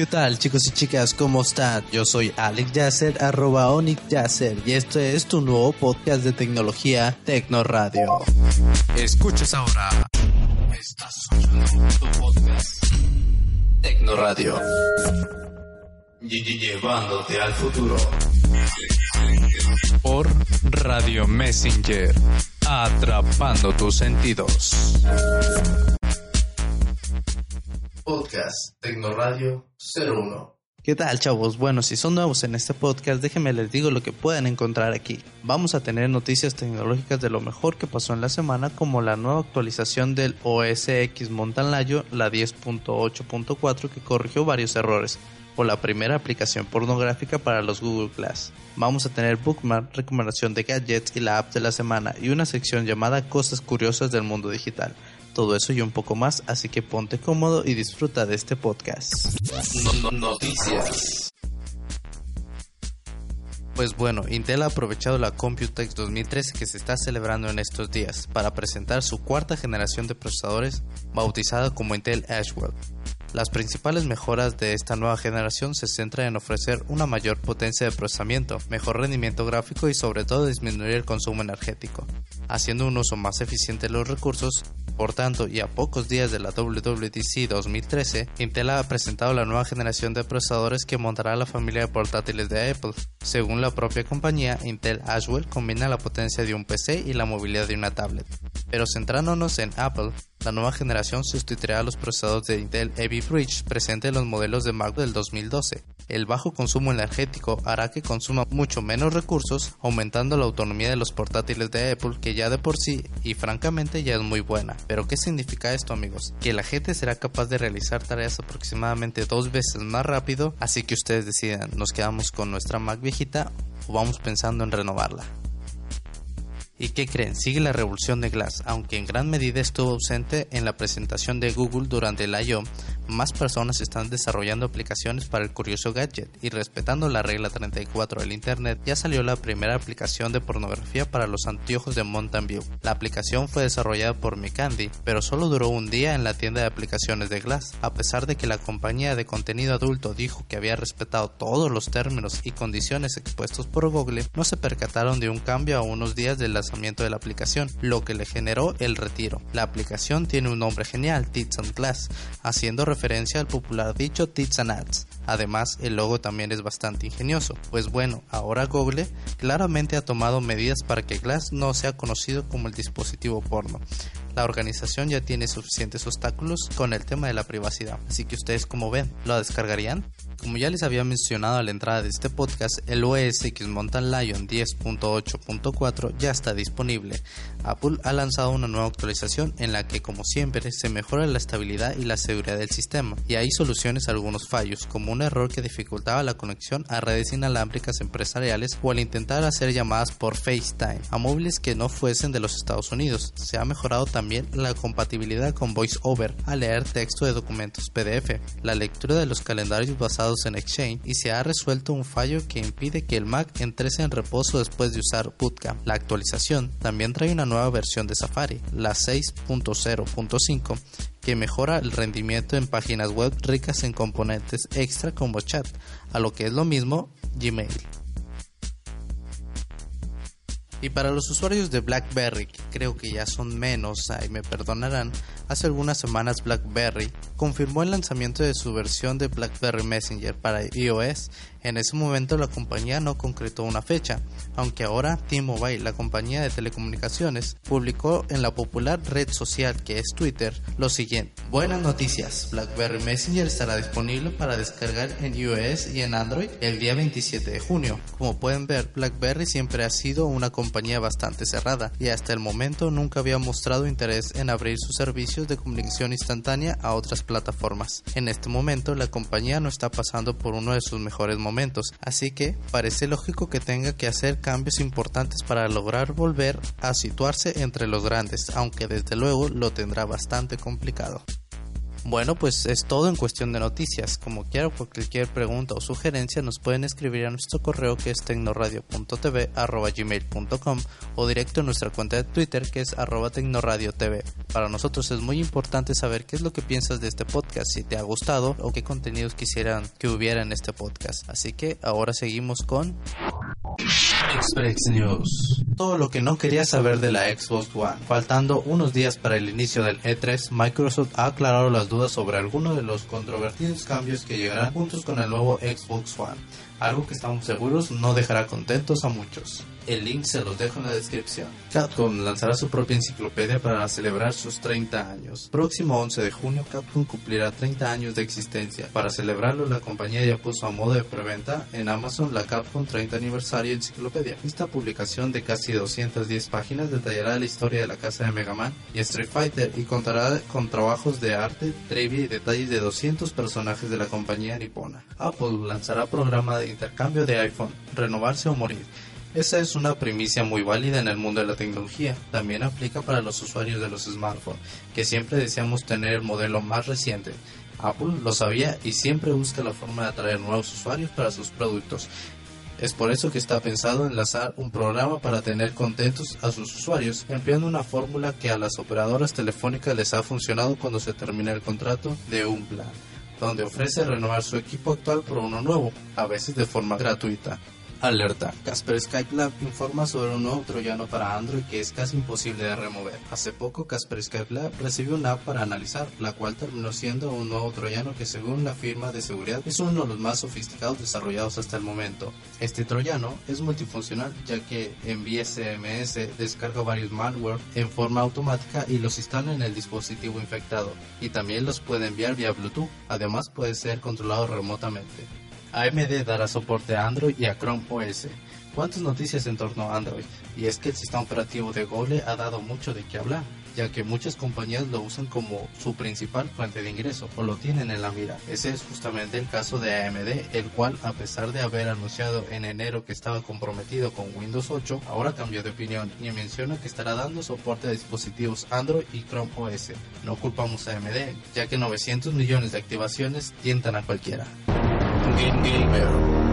¿Qué tal chicos y chicas? ¿Cómo están? Yo soy Alex Yasser, arroba Onyx Yasser, y este es tu nuevo podcast de tecnología Tecno Radio. Escuchas ahora. Estás escuchando tu podcast Tecno Radio. Llevándote al futuro. Por Radio Messenger. Atrapando tus sentidos. Podcast Tecnoradio 01. ¿Qué tal chavos? Bueno, si son nuevos en este podcast, déjenme les digo lo que pueden encontrar aquí. Vamos a tener noticias tecnológicas de lo mejor que pasó en la semana, como la nueva actualización del OS X Mountain Lion, la 10.8.4 que corrigió varios errores, o la primera aplicación pornográfica para los Google Glass. Vamos a tener bookmark, recomendación de gadgets y la app de la semana, y una sección llamada Cosas Curiosas del Mundo Digital todo eso y un poco más, así que ponte cómodo y disfruta de este podcast. noticias. Pues bueno, Intel ha aprovechado la Computex 2013 que se está celebrando en estos días para presentar su cuarta generación de procesadores bautizada como Intel Ashwell. Las principales mejoras de esta nueva generación se centran en ofrecer una mayor potencia de procesamiento, mejor rendimiento gráfico y sobre todo disminuir el consumo energético, haciendo un uso más eficiente de los recursos por tanto, y a pocos días de la WWDC 2013, Intel ha presentado la nueva generación de procesadores que montará la familia de portátiles de Apple. Según la propia compañía, Intel Ashwell combina la potencia de un PC y la movilidad de una tablet. Pero centrándonos en Apple, la nueva generación sustituirá a los procesadores de Intel Ivy Bridge presentes en los modelos de Mac del 2012. El bajo consumo energético hará que consuma mucho menos recursos, aumentando la autonomía de los portátiles de Apple, que ya de por sí y francamente ya es muy buena. Pero ¿qué significa esto amigos? Que la gente será capaz de realizar tareas aproximadamente dos veces más rápido, así que ustedes decidan, ¿nos quedamos con nuestra Mac viejita o vamos pensando en renovarla? ¿Y qué creen? Sigue la revolución de Glass, aunque en gran medida estuvo ausente en la presentación de Google durante el I.O., más personas están desarrollando aplicaciones para el curioso gadget y respetando la regla 34 del Internet, ya salió la primera aplicación de pornografía para los anteojos de Mountain View. La aplicación fue desarrollada por Micandy, pero solo duró un día en la tienda de aplicaciones de Glass, a pesar de que la compañía de contenido adulto dijo que había respetado todos los términos y condiciones expuestos por Google, no se percataron de un cambio a unos días del lanzamiento de la aplicación, lo que le generó el retiro. La aplicación tiene un nombre genial, Tits and Glass, haciendo referencia al popular dicho Tits and Ads. Además, el logo también es bastante ingenioso, pues bueno, ahora Google claramente ha tomado medidas para que Glass no sea conocido como el dispositivo porno. La organización ya tiene suficientes obstáculos con el tema de la privacidad, así que ustedes como ven, ¿lo descargarían? Como ya les había mencionado a la entrada de este podcast, el OS X Mountain Lion 10.8.4 ya está disponible. Apple ha lanzado una nueva actualización en la que, como siempre, se mejora la estabilidad y la seguridad del sistema, y hay soluciones a algunos fallos, como un error que dificultaba la conexión a redes inalámbricas empresariales o al intentar hacer llamadas por FaceTime a móviles que no fuesen de los Estados Unidos. Se ha mejorado también la compatibilidad con VoiceOver al leer texto de documentos PDF, la lectura de los calendarios basados en Exchange y se ha resuelto un fallo que impide que el Mac entrese en reposo después de usar Bootcamp. La actualización también trae una nueva versión de Safari, la 6.0.5, que mejora el rendimiento en páginas web ricas en componentes extra como chat, a lo que es lo mismo Gmail. Y para los usuarios de BlackBerry, que creo que ya son menos, ahí me perdonarán, hace algunas semanas BlackBerry confirmó el lanzamiento de su versión de BlackBerry Messenger para iOS en ese momento la compañía no concretó una fecha, aunque ahora T-Mobile, la compañía de telecomunicaciones, publicó en la popular red social que es Twitter lo siguiente. Buenas noticias, BlackBerry Messenger estará disponible para descargar en iOS y en Android el día 27 de junio. Como pueden ver, BlackBerry siempre ha sido una compañía bastante cerrada y hasta el momento nunca había mostrado interés en abrir sus servicios de comunicación instantánea a otras plataformas. En este momento la compañía no está pasando por uno de sus mejores momentos así que parece lógico que tenga que hacer cambios importantes para lograr volver a situarse entre los grandes, aunque desde luego lo tendrá bastante complicado. Bueno, pues es todo en cuestión de noticias. Como quiera, cualquier pregunta o sugerencia nos pueden escribir a nuestro correo que es tecnoradio.tv.gmail.com o directo en nuestra cuenta de Twitter que es arroba tecnoradiotv. Para nosotros es muy importante saber qué es lo que piensas de este podcast, si te ha gustado o qué contenidos quisieran que hubiera en este podcast. Así que ahora seguimos con... Express News. Todo lo que no quería saber de la Xbox One. Faltando unos días para el inicio del E3, Microsoft ha aclarado las dudas sobre algunos de los controvertidos cambios que llegarán juntos con el nuevo Xbox One algo que estamos seguros no dejará contentos a muchos. El link se los dejo en la descripción. Capcom lanzará su propia enciclopedia para celebrar sus 30 años. Próximo 11 de junio, Capcom cumplirá 30 años de existencia. Para celebrarlo, la compañía ya puso a modo de preventa en Amazon la Capcom 30 aniversario enciclopedia. Esta publicación de casi 210 páginas detallará la historia de la casa de Mega Man y Street Fighter y contará con trabajos de arte, trivia y detalles de 200 personajes de la compañía nipona. Apple lanzará programa de intercambio de iPhone, renovarse o morir. Esa es una primicia muy válida en el mundo de la tecnología. También aplica para los usuarios de los smartphones, que siempre deseamos tener el modelo más reciente. Apple lo sabía y siempre busca la forma de atraer nuevos usuarios para sus productos. Es por eso que está pensado en lanzar un programa para tener contentos a sus usuarios, empleando una fórmula que a las operadoras telefónicas les ha funcionado cuando se termina el contrato de un plan donde ofrece renovar su equipo actual por uno nuevo, a veces de forma gratuita. Alerta. Casper Skype Lab informa sobre un nuevo troyano para Android que es casi imposible de remover. Hace poco Casper Skype Lab recibió una app para analizar, la cual terminó siendo un nuevo troyano que según la firma de seguridad es uno de los más sofisticados desarrollados hasta el momento. Este troyano es multifuncional ya que envía SMS, descarga varios malware en forma automática y los instala en el dispositivo infectado y también los puede enviar vía Bluetooth. Además puede ser controlado remotamente. AMD dará soporte a Android y a Chrome OS. ¿Cuántas noticias en torno a Android? Y es que el sistema operativo de Google ha dado mucho de qué hablar, ya que muchas compañías lo usan como su principal fuente de ingreso o lo tienen en la mira. Ese es justamente el caso de AMD, el cual a pesar de haber anunciado en enero que estaba comprometido con Windows 8, ahora cambió de opinión y menciona que estará dando soporte a dispositivos Android y Chrome OS. No culpamos a AMD, ya que 900 millones de activaciones tientan a cualquiera. Game Gamer.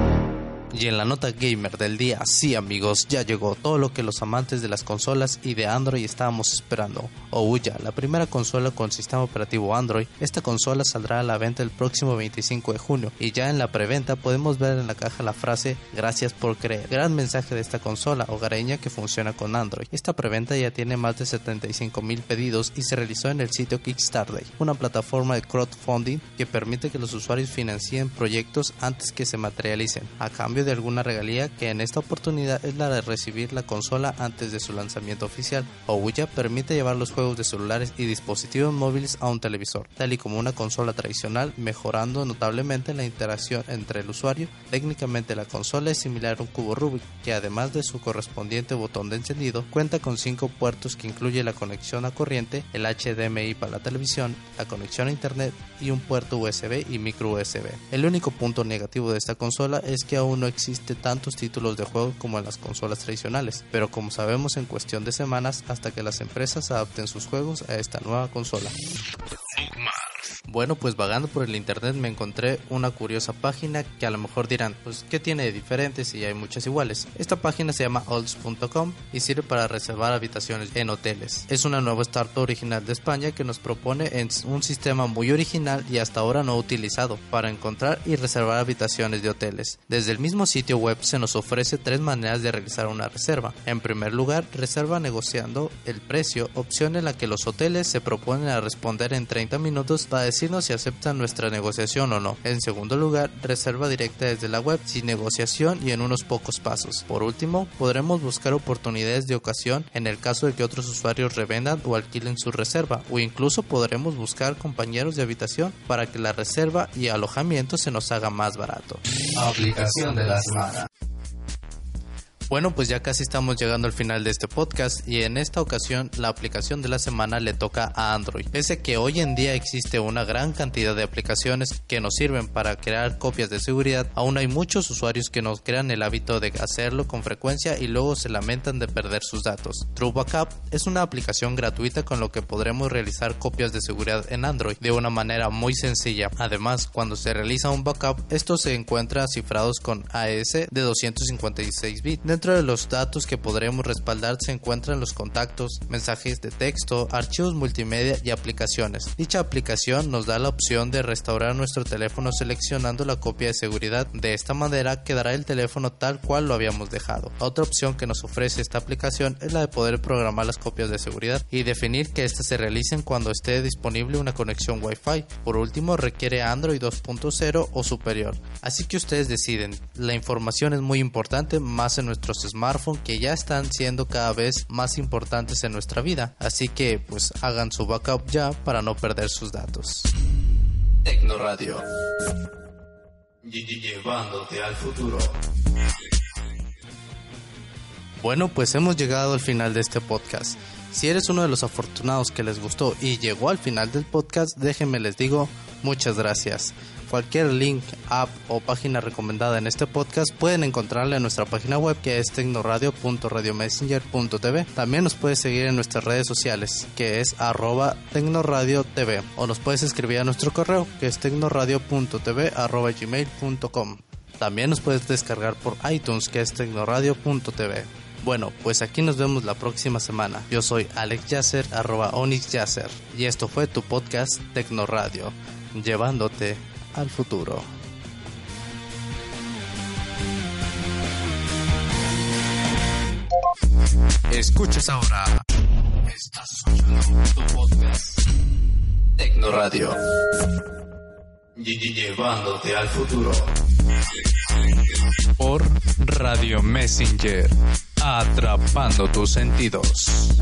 Y en la nota gamer del día, sí amigos, ya llegó todo lo que los amantes de las consolas y de Android estábamos esperando. Ouya, la primera consola con sistema operativo Android, esta consola saldrá a la venta el próximo 25 de junio y ya en la preventa podemos ver en la caja la frase gracias por creer. Gran mensaje de esta consola hogareña que funciona con Android. Esta preventa ya tiene más de 75 mil pedidos y se realizó en el sitio Kickstarter, una plataforma de crowdfunding que permite que los usuarios financien proyectos antes que se materialicen. A cambio de alguna regalía que en esta oportunidad es la de recibir la consola antes de su lanzamiento oficial. Ouya permite llevar los juegos de celulares y dispositivos móviles a un televisor, tal y como una consola tradicional, mejorando notablemente la interacción entre el usuario. Técnicamente la consola es similar a un cubo Rubik, que además de su correspondiente botón de encendido, cuenta con cinco puertos que incluye la conexión a corriente, el HDMI para la televisión, la conexión a internet y un puerto USB y micro USB. El único punto negativo de esta consola es que aún no existe tantos títulos de juego como en las consolas tradicionales, pero como sabemos en cuestión de semanas hasta que las empresas adapten sus juegos a esta nueva consola. Bueno, pues vagando por el internet me encontré una curiosa página que a lo mejor dirán, pues ¿qué tiene de diferente si hay muchas iguales? Esta página se llama olds.com y sirve para reservar habitaciones en hoteles. Es una nueva startup original de España que nos propone un sistema muy original y hasta ahora no utilizado para encontrar y reservar habitaciones de hoteles. Desde el mismo sitio web se nos ofrece tres maneras de realizar una reserva. En primer lugar, reserva negociando el precio, opción en la que los hoteles se proponen a responder en 30 minutos para si aceptan nuestra negociación o no. En segundo lugar, reserva directa desde la web, sin negociación y en unos pocos pasos. Por último, podremos buscar oportunidades de ocasión en el caso de que otros usuarios revendan o alquilen su reserva, o incluso podremos buscar compañeros de habitación para que la reserva y alojamiento se nos haga más barato. Aplicación de la semana. Bueno, pues ya casi estamos llegando al final de este podcast y en esta ocasión la aplicación de la semana le toca a Android. Pese que hoy en día existe una gran cantidad de aplicaciones que nos sirven para crear copias de seguridad, aún hay muchos usuarios que nos crean el hábito de hacerlo con frecuencia y luego se lamentan de perder sus datos. True Backup es una aplicación gratuita con lo que podremos realizar copias de seguridad en Android de una manera muy sencilla. Además, cuando se realiza un backup, esto se encuentra cifrados con AES de 256 bits Dentro de los datos que podremos respaldar se encuentran los contactos, mensajes de texto, archivos multimedia y aplicaciones. Dicha aplicación nos da la opción de restaurar nuestro teléfono seleccionando la copia de seguridad. De esta manera quedará el teléfono tal cual lo habíamos dejado. Otra opción que nos ofrece esta aplicación es la de poder programar las copias de seguridad y definir que éstas se realicen cuando esté disponible una conexión Wi-Fi. Por último, requiere Android 2.0 o superior. Así que ustedes deciden. La información es muy importante más en nuestro smartphones que ya están siendo cada vez más importantes en nuestra vida. Así que pues hagan su backup ya para no perder sus datos. Tecnoradio. Llevándote al futuro. Bueno, pues hemos llegado al final de este podcast. Si eres uno de los afortunados que les gustó y llegó al final del podcast, déjenme les digo muchas gracias. Cualquier link, app o página recomendada en este podcast pueden encontrarla en nuestra página web que es tecnoradio.radiomessenger.tv. También nos puedes seguir en nuestras redes sociales que es arroba tecnoradiotv o nos puedes escribir a nuestro correo que es tecnoradio.tv arroba gmail.com. También nos puedes descargar por iTunes que es tecnoradio.tv. Bueno, pues aquí nos vemos la próxima semana. Yo soy Alex Yasser, arroba Onyx Yasser, y esto fue tu podcast Tecnoradio, llevándote al futuro. Escuches ahora. Estás escuchando tu podcast. Tecnoradio. Llevándote al futuro. Por Radio Messenger. Atrapando tus sentidos.